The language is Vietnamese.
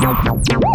Yo, yo, yo.